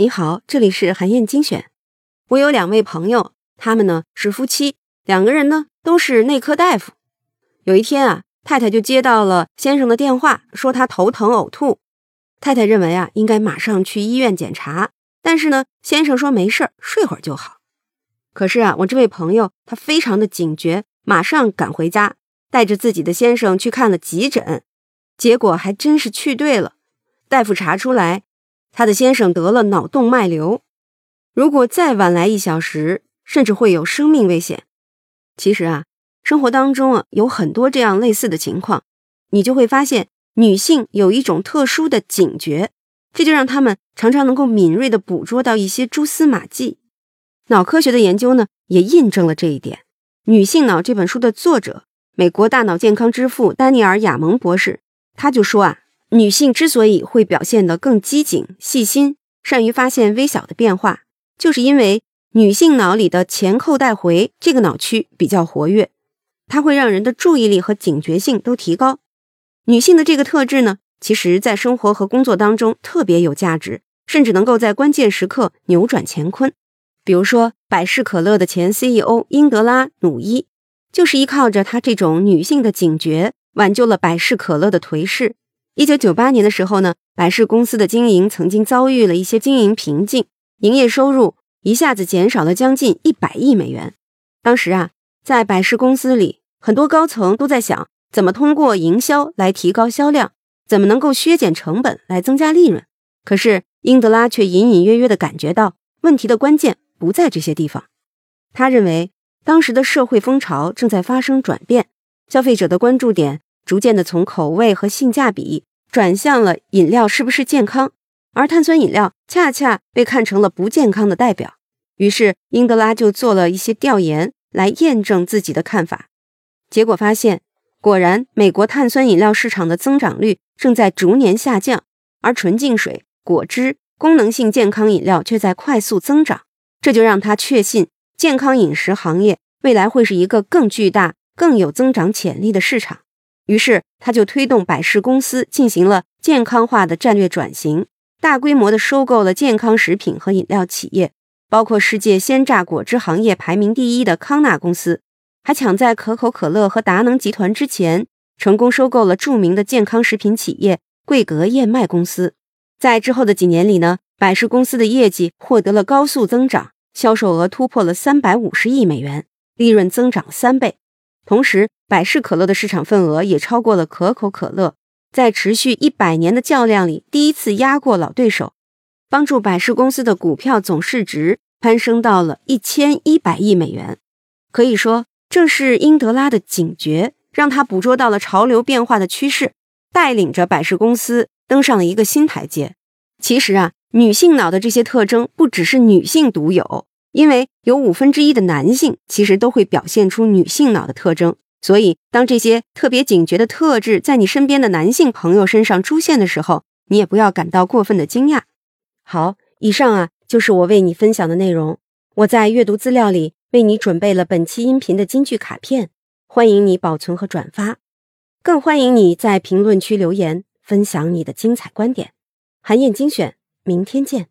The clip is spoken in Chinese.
你好，这里是韩燕精选。我有两位朋友，他们呢是夫妻，两个人呢都是内科大夫。有一天啊，太太就接到了先生的电话，说他头疼呕吐。太太认为啊，应该马上去医院检查，但是呢，先生说没事儿，睡会儿就好。可是啊，我这位朋友他非常的警觉，马上赶回家，带着自己的先生去看了急诊，结果还真是去对了，大夫查出来。他的先生得了脑动脉瘤，如果再晚来一小时，甚至会有生命危险。其实啊，生活当中啊有很多这样类似的情况，你就会发现女性有一种特殊的警觉，这就让他们常常能够敏锐地捕捉到一些蛛丝马迹。脑科学的研究呢，也印证了这一点。《女性脑》这本书的作者，美国大脑健康之父丹尼尔·亚蒙博士，他就说啊。女性之所以会表现得更机警、细心，善于发现微小的变化，就是因为女性脑里的前扣带回这个脑区比较活跃，它会让人的注意力和警觉性都提高。女性的这个特质呢，其实在生活和工作当中特别有价值，甚至能够在关键时刻扭转乾坤。比如说，百事可乐的前 CEO 英德拉·努伊，就是依靠着她这种女性的警觉，挽救了百事可乐的颓势。一九九八年的时候呢，百事公司的经营曾经遭遇了一些经营瓶颈，营业收入一下子减少了将近一百亿美元。当时啊，在百事公司里，很多高层都在想怎么通过营销来提高销量，怎么能够削减成本来增加利润。可是英德拉却隐隐约约地感觉到问题的关键不在这些地方。他认为，当时的社会风潮正在发生转变，消费者的关注点。逐渐的从口味和性价比转向了饮料是不是健康，而碳酸饮料恰恰被看成了不健康的代表。于是英德拉就做了一些调研来验证自己的看法，结果发现，果然美国碳酸饮料市场的增长率正在逐年下降，而纯净水、果汁、功能性健康饮料却在快速增长。这就让他确信，健康饮食行业未来会是一个更巨大、更有增长潜力的市场。于是，他就推动百事公司进行了健康化的战略转型，大规模的收购了健康食品和饮料企业，包括世界鲜榨果汁行业排名第一的康纳公司，还抢在可口可乐和达能集团之前，成功收购了著名的健康食品企业桂格燕麦公司。在之后的几年里呢，百事公司的业绩获得了高速增长，销售额突破了三百五十亿美元，利润增长三倍。同时，百事可乐的市场份额也超过了可口可乐，在持续一百年的较量里，第一次压过老对手，帮助百事公司的股票总市值攀升到了一千一百亿美元。可以说，正是英德拉的警觉，让他捕捉到了潮流变化的趋势，带领着百事公司登上了一个新台阶。其实啊，女性脑的这些特征不只是女性独有。因为有五分之一的男性其实都会表现出女性脑的特征，所以当这些特别警觉的特质在你身边的男性朋友身上出现的时候，你也不要感到过分的惊讶。好，以上啊就是我为你分享的内容。我在阅读资料里为你准备了本期音频的金句卡片，欢迎你保存和转发，更欢迎你在评论区留言分享你的精彩观点。韩燕精选，明天见。